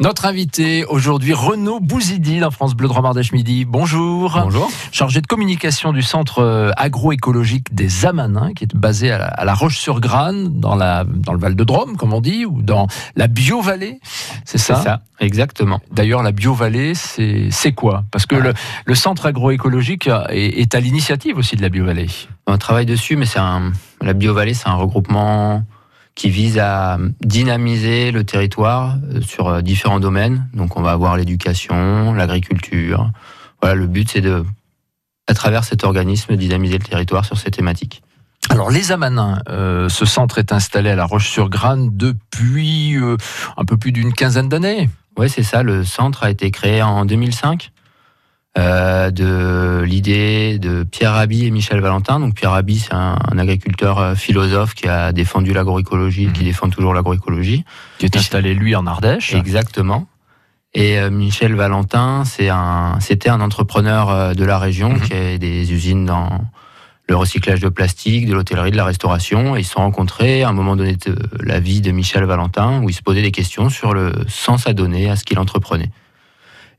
Notre invité aujourd'hui, Renaud Bouzidi dans France Bleu Dromardèche Midi. Bonjour. Bonjour. Chargé de communication du centre euh, agroécologique des Amanins, qui est basé à la, à la Roche-sur-Grane, dans, la, dans le Val de Drôme, comme on dit, ou dans la Bio-Vallée. C'est ça, C'est ça, exactement. D'ailleurs, la Bio-Vallée, c'est quoi? Parce que Ouais. le, le centre agroécologique est, est à l'initiative aussi de la Bio-Vallée. On travaille dessus, mais c'est un, la BioVallée, c'est un regroupement qui vise à dynamiser le territoire euh, sur euh, différents domaines. Donc, on va avoir l'éducation, l'agriculture. Voilà, le but, c'est de, à travers cet organisme, dynamiser le territoire sur ces thématiques. Alors, les Amanins, euh, ce centre est installé à la Roche-sur-Grane depuis euh, un peu plus d'une quinzaine d'années. Oui, c'est ça. Le centre a été créé en 2005 euh, de l'idée de Pierre Rabhi et Michel Valentin. Donc Pierre Rabhi, c'est un, un agriculteur euh, philosophe qui a défendu l'agroécologie, qui Mhm. défend toujours l'agroécologie. qui est installé lui en Ardèche. Exactement. Et euh, Michel Valentin, c'est un, c'était un entrepreneur de la région Mhm. qui a des usines dans le recyclage de plastique, de l'hôtellerie, de la restauration. Et ils se sont rencontrés à un moment donné de la vie de Michel Valentin où ils se posaient des questions sur le sens à donner à ce qu'il entreprenait.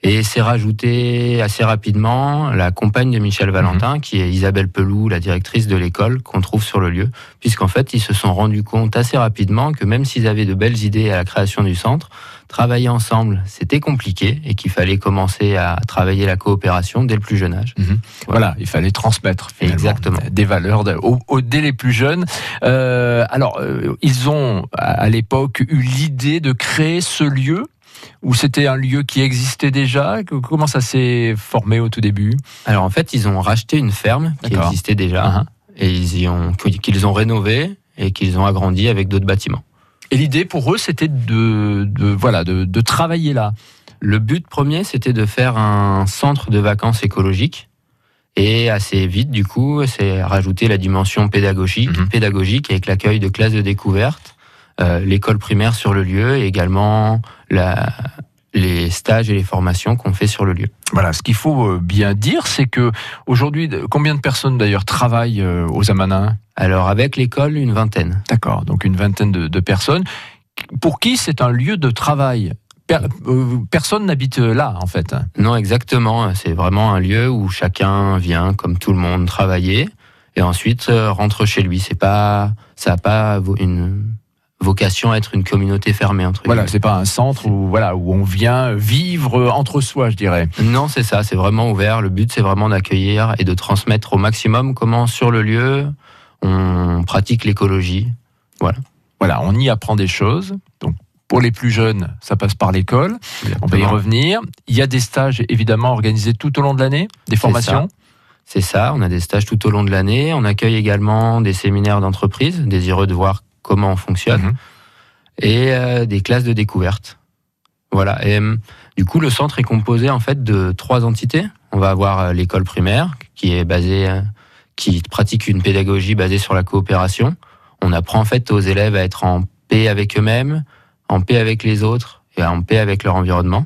Et c'est rajouté assez rapidement la compagne de Michel Valentin, qui est Isabelle Peloux, la directrice de l'école qu'on trouve sur le lieu, puisqu'en fait, ils se sont rendus compte assez rapidement que même s'ils avaient de belles idées à la création du centre, travailler ensemble, c'était compliqué et qu'il fallait commencer à travailler la coopération dès le plus jeune âge. Mhm. Voilà, il fallait transmettre finalement, Exactement. des valeurs de- au, au- dès les plus jeunes. Euh, alors, euh, ils ont à l'époque eu l'idée de créer ce lieu ou c'était un lieu qui existait déjà? Comment ça s'est formé au tout début? Alors en fait, ils ont racheté une ferme qui existait déjà ah. et ils y ont, qu'ils ont rénové et qu'ils ont agrandi avec d'autres bâtiments. Et l'idée pour eux, c'était de, de- voilà de, de travailler là. Le but premier, c'était de faire un centre de vacances écologique. Et assez vite, du coup, c'est rajouter la dimension pédagogique, Mhm. pédagogique avec l'accueil de classes de découverte, l'école primaire sur le lieu et également la, les stages et les formations qu'on fait sur le lieu. Voilà, ce qu'il faut euh, bien dire, c'est que aujourd'hui, combien de personnes d'ailleurs travaillent euh, aux Amanins? Alors avec l'école, une vingtaine. D'accord, donc une vingtaine de, de personnes. Pour qui c'est un lieu de travail? Per- euh, Personne n'habite là, en fait. Non, exactement. C'est vraiment un lieu où chacun vient, comme tout le monde, travailler et ensuite euh, rentre chez lui. C'est pas, ça n'a pas une vocation à être une communauté fermée entre Voilà, c'est pas un centre où voilà où on vient vivre entre soi, je dirais. Non, c'est ça. C'est vraiment ouvert. Le but, c'est vraiment d'accueillir et de transmettre au maximum comment sur le lieu on pratique l'écologie. Voilà, on y apprend des choses. Donc pour les plus jeunes, ça passe par l'école. On va y revenir. Il y a des stages évidemment organisés tout au long de l'année, des formations. C'est ça, on a des stages tout au long de l'année. On accueille également des séminaires d'entreprise, désireux de voir comment on fonctionne, Mhm. et euh, des classes de découverte. Voilà. Et euh, du coup, le centre est composé en fait de trois entités. On va avoir euh, l'école primaire, qui est basée, qui pratique une pédagogie basée sur la coopération. On apprend en fait aux élèves à être en paix avec eux-mêmes, en paix avec les autres et en paix avec leur environnement,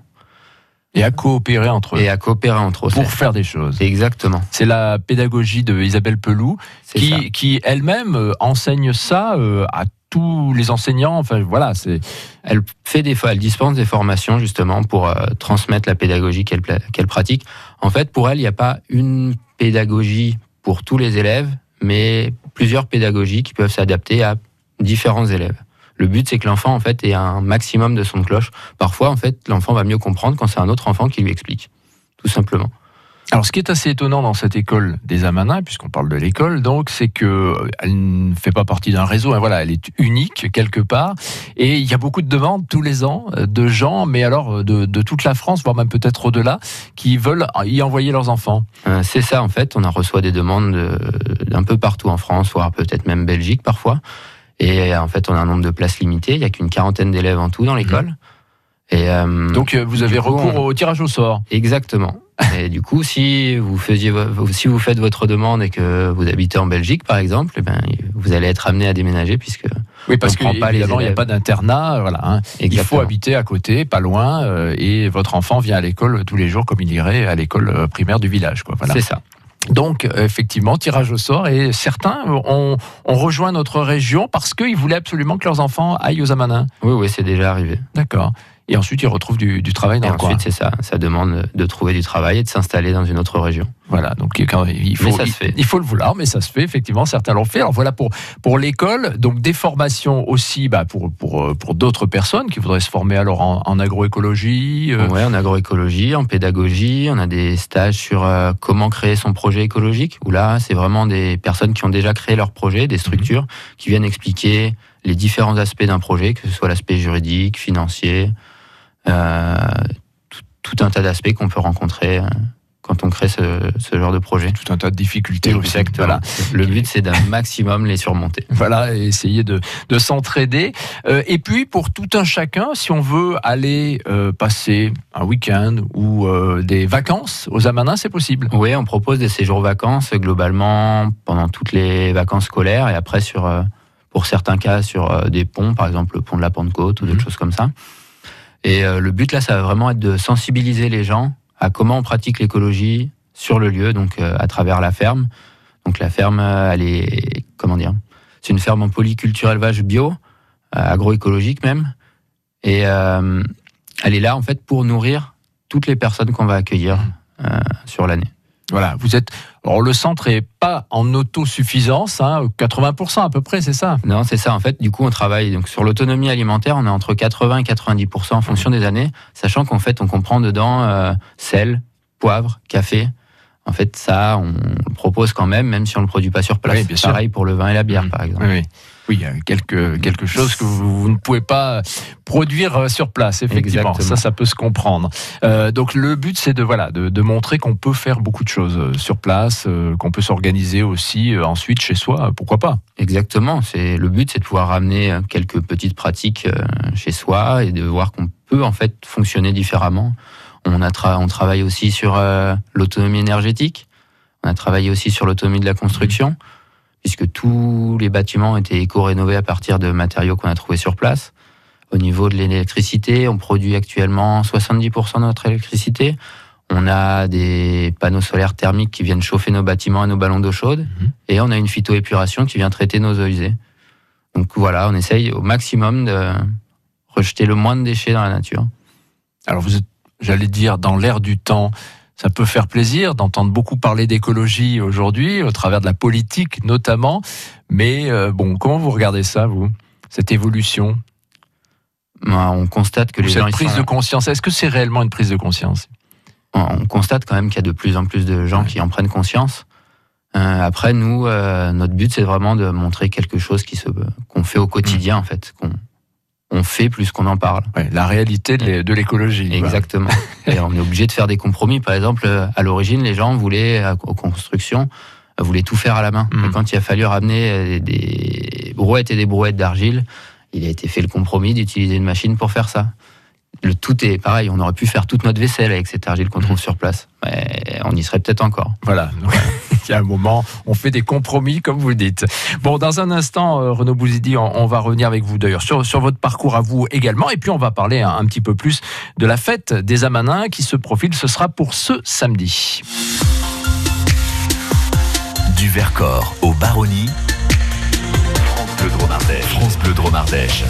Et à coopérer entre eux et à coopérer entre eux. pour faire des choses. Exactement. C'est la pédagogie de Isabelle Peloux qui, qui elle-même euh, enseigne ça euh, à tous les enseignants. Enfin voilà, c'est Elle fait des, elle dispense des formations justement pour euh, transmettre la pédagogie qu'elle pratique. En fait, pour elle, il n'y a pas une pédagogie pour tous les élèves, mais plusieurs pédagogies qui peuvent s'adapter à différents élèves. Le but, c'est que l'enfant, en fait, ait un maximum de son de cloche. Parfois, en fait, l'enfant va mieux comprendre quand c'est un autre enfant qui lui explique, tout simplement. Alors, ce qui est assez étonnant dans cette école des Amanins, puisqu'on parle de l'école, donc, c'est que elle ne fait pas partie d'un réseau. hein, voilà, elle est unique quelque part, et il y a beaucoup de demandes tous les ans euh, de gens, mais alors euh, de, de toute la France, voire même peut-être au-delà, qui veulent y envoyer leurs enfants. Euh, c'est ça, en fait. On a reçu des demandes de- d'un peu partout en France, voire peut-être même Belgique parfois. Et en fait, on a un nombre de places limité. Il n'y a qu'une quarantaine d'élèves en tout dans l'école. Et euh, Donc, euh, vous avez coup, recours on- au tirage au sort. Exactement. Et du coup, si vous faisiez, si vous faites votre demande et que vous habitez en Belgique, par exemple, eh ben, vous allez être amené à déménager puisque Oui, parce On prend que pas les évidemment, il n'y a pas d'internat. Voilà, hein. Il faut habiter à côté, pas loin, euh, et votre enfant vient à l'école tous les jours comme il irait à l'école euh, primaire du village. Voilà. c'est ça. Donc, effectivement, tirage au sort, et certains ont, ont rejoint notre région parce qu'ils voulaient absolument que leurs enfants aillent aux Amanins. Oui, oui, c'est déjà arrivé. D'accord. Et ensuite, ils retrouvent du, travail dans et le ensuite, c'est ça. Ça demande de trouver du travail et de s'installer dans une autre région. Voilà, donc il faut, il, faut le vouloir, mais ça se fait, effectivement, certains l'ont fait. Alors voilà pour, pour l'école, donc des formations aussi bah, pour, pour, pour d'autres personnes qui voudraient se former alors en, agroécologie. Euh. Oui, en agroécologie, en pédagogie, on a des stages sur euh, comment créer son projet écologique, où là, c'est vraiment des personnes qui ont déjà créé leur projet, des structures, qui viennent expliquer les différents aspects d'un projet, que ce soit l'aspect juridique, financier, euh, tout, un tas d'aspects qu'on peut rencontrer euh, quand on crée ce, genre de projet. Tout un tas de difficultés aussi. Voilà. Le but, c'est d'un maximum les surmonter. Voilà, et essayer de, s'entraider. Euh, et puis, pour tout un chacun, si on veut aller passer un week-end ou des vacances aux Amanins, c'est possible. Oui, on propose des séjours vacances globalement pendant toutes les vacances scolaires et après sur, pour certains cas sur des ponts, par exemple le pont de la Pentecôte ou d'autres mhm. choses comme ça. Et euh, le but là, ça va vraiment être de sensibiliser les gens à comment on pratique l'écologie sur le lieu, donc euh, à travers la ferme. Donc la ferme, euh, elle est comment dire C'est une ferme en polyculture élevage bio, agroécologique même, et elle est là en fait pour nourrir toutes les personnes qu'on va accueillir sur l'année. Voilà, vous êtes. Alors le centre est pas en autosuffisance, hein, 80% à peu près, c'est ça? Non, c'est ça. En fait, du coup, on travaille donc sur l'autonomie alimentaire. On est entre 80 et 90% en fonction des années, sachant qu'en fait, on comprend dedans euh, sel, poivre, café. En fait, ça, on le propose quand même, même si on le produit pas sur place. Oui, Pareil pour le vin et la bière, mmh. par exemple. Oui, oui, il y a quelque, quelque chose que vous, ne pouvez pas produire euh, sur place, effectivement. Ça, ça peut se comprendre. Euh, donc le but, c'est de, voilà, de, montrer qu'on peut faire beaucoup de choses euh, sur place, qu'on peut s'organiser aussi ensuite chez soi, pourquoi pas Exactement. C'est le but, c'est de pouvoir ramener quelques petites pratiques chez soi et de voir qu'on peut en fait fonctionner différemment. On, a on travaille aussi sur l'autonomie énergétique. On a travaillé aussi sur l'autonomie de la construction puisque tous les bâtiments étaient éco-rénovés à partir de matériaux qu'on a trouvés sur place. Au niveau de l'électricité, on produit actuellement 70% de notre électricité. On a des panneaux solaires thermiques qui viennent chauffer nos bâtiments et nos ballons d'eau chaude. Mhm. Et on a une phytoépuration qui vient traiter nos eaux usées. Donc voilà, on essaye au maximum de rejeter le moins de déchets dans la nature. Alors vous êtes, j'allais dire, dans l'air du temps ça peut faire plaisir d'entendre beaucoup parler d'écologie aujourd'hui, au travers de la politique notamment. Mais euh, bon, comment vous regardez ça, vous, cette évolution? Bah, On constate que les cette prise de conscience, est-ce que c'est réellement une prise de conscience? On constate quand même qu'il y a de plus en plus de gens qui en prennent conscience. Euh, après, nous, euh, notre but, c'est vraiment de montrer quelque chose qui se qu'on fait au quotidien, mmh. en fait, qu'on on fait plus qu'on en parle. la réalité de l'écologie. Exactement. et on est obligé de faire des compromis. Par exemple, à l'origine, les gens voulaient, aux constructions, voulaient tout faire à la main. Mm. quand il a fallu ramener euh, des brouettes et des brouettes d'argile, il a été fait le compromis d'utiliser une machine pour faire ça. Le tout est pareil, on aurait pu faire toute notre vaisselle avec cette argile qu'on trouve mm. sur place. Mais on y serait peut-être encore. Voilà. il y a un moment, on fait des compromis, comme vous dites. Bon, dans un instant, euh, Renaud Bouzidi, on, va revenir avec vous d'ailleurs sur, sur votre parcours à vous également. Et puis, on va parler un, petit peu plus de la fête des Amanins qui se profile. Ce sera pour ce samedi. Du Vercors au Baronnie. France Bleu Dromardèche. France Bleu Dromardèche.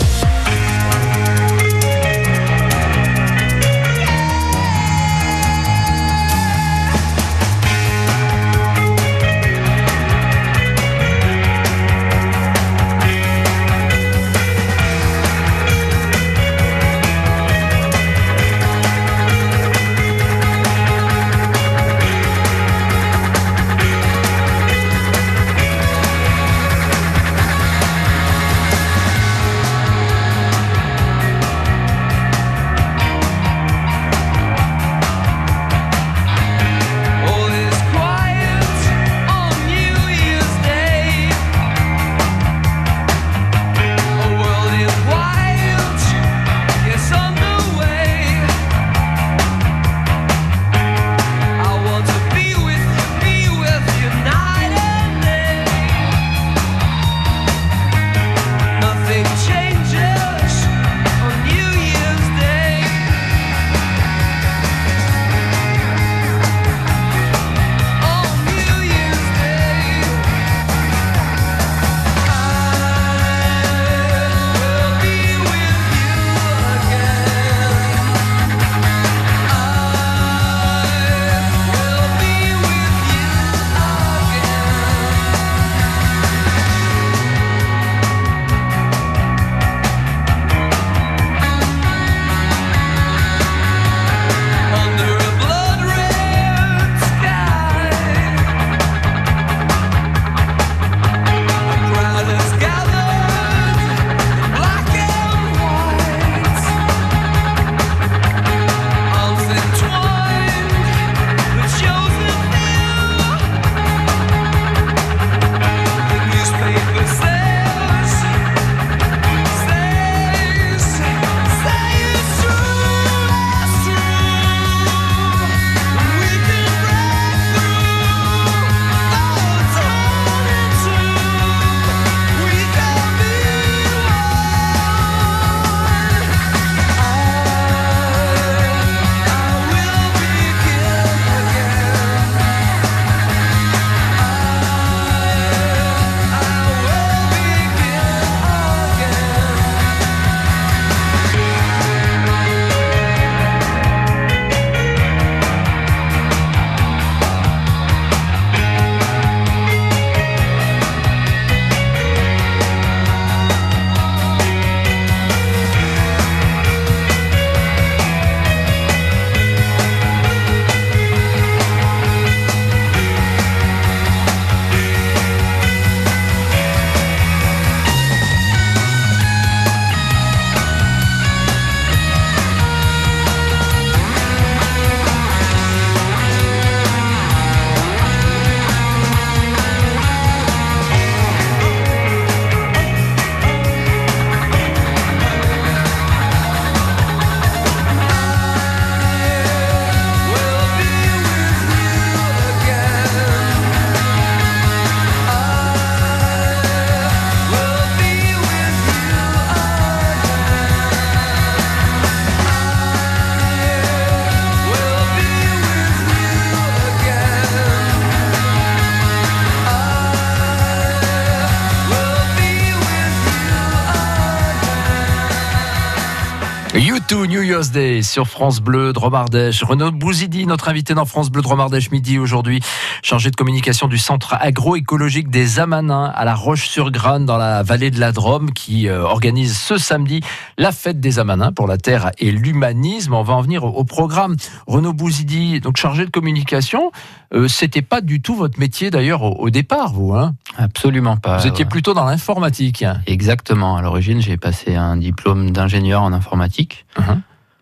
YouTube New Year's Day sur France Bleu Dromardèche. Renaud Bouzidi, notre invité dans France Bleu Dromardèche midi aujourd'hui, chargé de communication du centre agroécologique des Amanins à la Roche-sur-Grane dans la vallée de la Drôme qui euh, organise ce samedi la fête des Amanins pour la terre et l'humanisme. On va en venir au, programme. Renaud Bouzidi, donc chargé de communication, euh, c'était pas du tout votre métier d'ailleurs au, départ, vous. Hein? Absolument pas. Vous étiez plutôt dans l'informatique. Exactement. À l'origine, j'ai passé un diplôme d'ingénieur en informatique.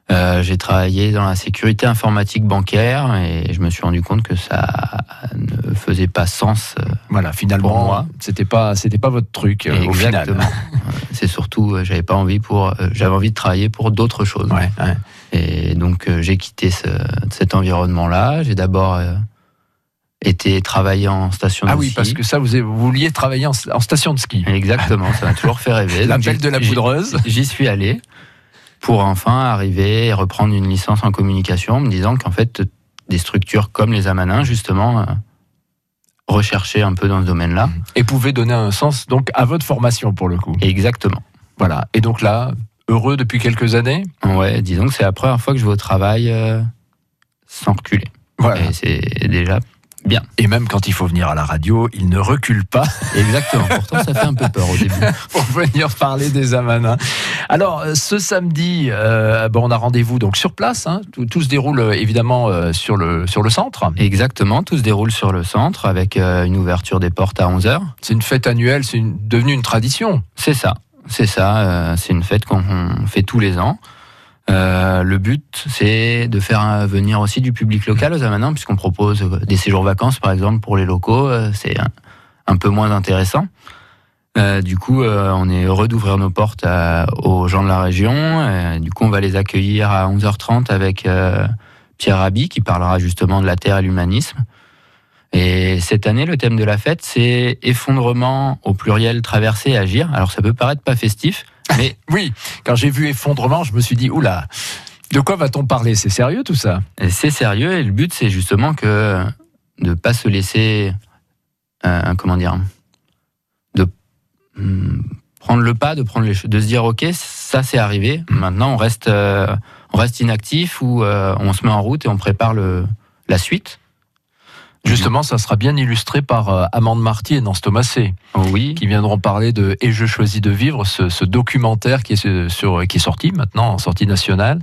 Euh, j'ai travaillé dans la sécurité informatique bancaire et je me suis rendu compte que ça ne faisait pas sens. Euh, voilà, finalement, c'était pas, c'était pas votre truc. Exactement. C'est surtout, j'avais pas envie pour, j'avais envie de travailler pour d'autres choses. Ouais, Et donc j'ai quitté cet environnement-là. J'ai d'abord était travailler en station de ski. Ah oui, parce que ça, vous, vouliez travailler en, station de ski. Exactement, ça m'a toujours fait rêver. L'appel de la poudreuse. J'y suis allé pour enfin arriver et reprendre une licence en communication, me disant qu'en fait, des structures comme les Amanins, justement, euh, recherchaient un peu dans ce domaine-là. Et pouvaient donner un sens donc à votre formation pour le coup. Exactement. Voilà. Et donc là, heureux depuis quelques années Ouais, disons que c'est la première fois que je vais au travail euh, sans reculer. Voilà. Et c'est déjà Bien. Et même quand il faut venir à la radio, il ne recule pas. Exactement. Pourtant, ça fait un peu peur au début. Pour venir parler des Amanins. Alors, euh, ce samedi, euh, bon, on a rendez-vous donc sur place. Hein. Tout, se déroule euh, évidemment sur, le, sur le centre. Exactement. Tout se déroule sur le centre avec une ouverture des portes à 11h. C'est une fête annuelle, c'est devenu une tradition. C'est ça. C'est ça. c'est une fête qu'on fait tous les ans. Euh, le but, c'est de faire venir aussi du public local aux Amanins, puisqu'on propose des séjours vacances, par exemple, pour les locaux. Euh, c'est un, peu moins intéressant. Euh, du coup, on est heureux d'ouvrir nos portes aux gens de la région. du coup, on va les accueillir à 11h30 avec Pierre Rabhi, qui parlera justement de la Terre et l'humanisme. Et cette année, le thème de la fête, c'est effondrement au pluriel, traverser, agir. Alors, ça peut paraître pas festif, mais oui, quand j'ai vu effondrement, je me suis dit, oula, de quoi va-t-on parler? C'est sérieux tout ça? C'est sérieux et le but, c'est justement que de ne pas se laisser, euh, comment dire, de hmm, prendre le pas, de, prendre les, de se dire, ok, ça c'est arrivé, maintenant on reste, euh, on reste inactif ou euh, on se met en route et on prépare le, la suite. Justement, ça sera bien illustré par euh, Amande Marty et Nance Thomasé, oui. qui viendront parler de Et je choisis de vivre, ce, documentaire qui est, sur, qui est sorti maintenant, en sortie nationale.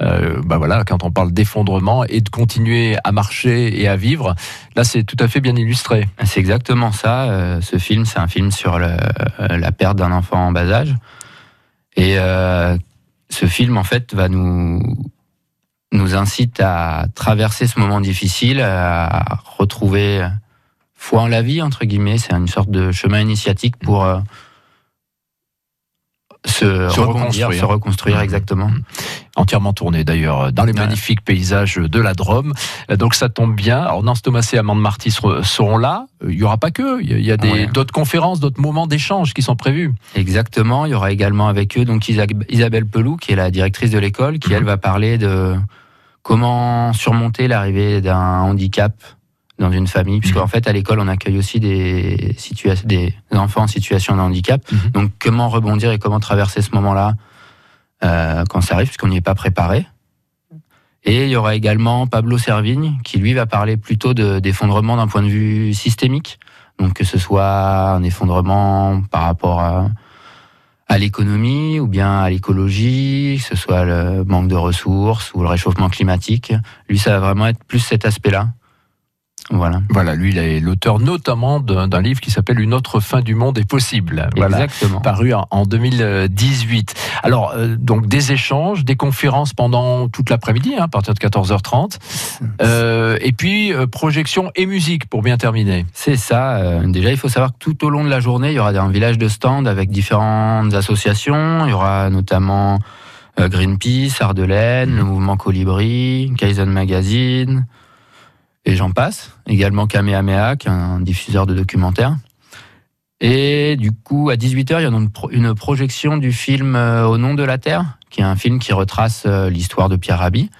Euh, bah voilà, quand on parle d'effondrement et de continuer à marcher et à vivre, là c'est tout à fait bien illustré. C'est exactement ça. Euh, ce film, c'est un film sur la perte d'un enfant en bas âge. Et ce film, en fait, va nous nous incite à traverser ce moment difficile, à retrouver foi en la vie, entre guillemets. C'est une sorte de chemin initiatique pour euh, se, reconstruire, se reconstruire mmh. exactement. Entièrement tourné d'ailleurs dans les magnifiques paysages de la Drôme. Donc ça tombe bien. Alors Nance Thomas et Amande Marty seront là. Il n'y aura pas que. Il y a d'autres conférences, d'autres moments d'échange qui sont prévus. Exactement. Il y aura également avec eux donc Isabelle Pelou, qui est la directrice de l'école, qui mmh. elle va parler de comment surmonter l'arrivée d'un handicap dans une famille, puisqu'en mhm. fait à l'école on accueille aussi des, des enfants en situation de handicap. Mhm. Donc comment rebondir et comment traverser ce moment-là euh, quand ça arrive, puisqu'on n'y est pas préparé. Et il y aura également Pablo Servigne qui lui va parler plutôt d'effondrement d'un point de vue systémique, donc que ce soit un effondrement par rapport à à l'économie ou bien à l'écologie, que ce soit le manque de ressources ou le réchauffement climatique. Lui, ça va vraiment être plus cet aspect-là. Voilà. Voilà, lui, il est l'auteur notamment d'un livre qui s'appelle Une autre fin du monde est possible. Exactement. Paru en 2018. Alors, euh, donc des échanges, des conférences pendant toute l'après-midi, hein, à partir de 14h30. Euh, et puis, euh, projection et musique pour bien terminer. C'est ça. déjà, il faut savoir que tout au long de la journée, il y aura un village de stand avec différentes associations. Il y aura notamment Greenpeace, Ardelaine, le mouvement Colibri, Kaizen Magazine et j'en passe. Également Kamehameha, qui est un diffuseur de documentaires. Et du coup, à 18h, il y a une, projection du film euh, Au nom de la Terre, qui est un film qui retrace euh, l'histoire de Pierre Rabhi.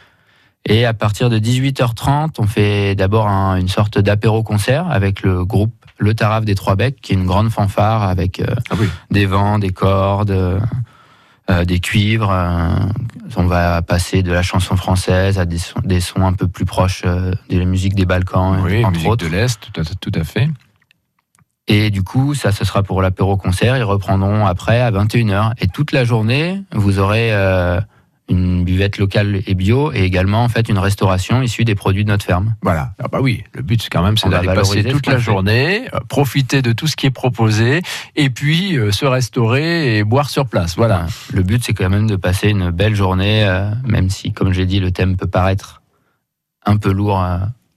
Et à partir de 18h30, on fait d'abord une sorte d'apéro-concert avec le groupe Le Taraf des Trois Becs, qui est une grande fanfare avec euh, ah des vents, des cordes, euh, des cuivres. euh, on va passer de la chanson française à des sons, des sons un peu plus proches euh, de la musique des Balkans, Oui, entre musique autres. de l'Est, tout à, tout à fait. Et du coup, ça, ce sera pour l'apéro-concert. Ils reprendront après à 21h. Et toute la journée, vous aurez euh, une buvette locale et bio et également en fait une restauration issue des produits de notre ferme. Voilà. Ah bah oui, le but c'est quand même c'est d'aller passer toute la fait. journée, euh, profiter de tout ce qui est proposé et puis euh, se restaurer et boire sur place. Voilà. Le but, c'est quand même de passer une belle journée, euh, même si, comme j'ai dit, le thème peut paraître un peu lourd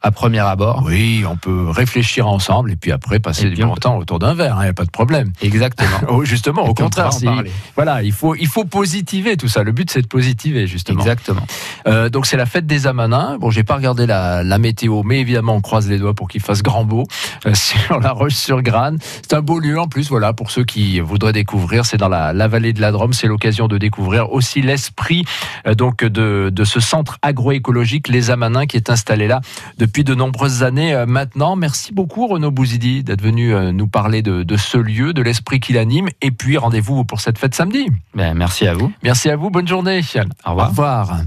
à premier abord. Oui, on peut réfléchir ensemble et puis après passer du bon temps autour d'un verre, il n'y a pas de problème. Exactement. Oh, justement, au contraire, parler. voilà, il faut, il faut positiver tout ça. Le but, c'est de positiver, justement. Exactement. Euh, donc, c'est la fête des Amanins. Bon, j'ai pas regardé la, la météo, mais évidemment, on croise les doigts pour qu'il fasse grand beau euh, sur la Roche-sur-Grane. C'est un beau lieu en plus, voilà, pour ceux qui voudraient découvrir. C'est dans la, la vallée de la Drôme. C'est l'occasion de découvrir aussi l'esprit euh, donc de, de ce centre agroécologique, les Amanins, qui est installé là depuis de nombreuses années euh, maintenant. Merci beaucoup, Renaud Bouzidi, d'être venu euh, nous parler de, de ce lieu, de l'esprit qui l'anime. Et puis, rendez-vous pour cette fête samedi. Ben, merci à vous. Merci à vous. Bonne journée. Au revoir. Au revoir.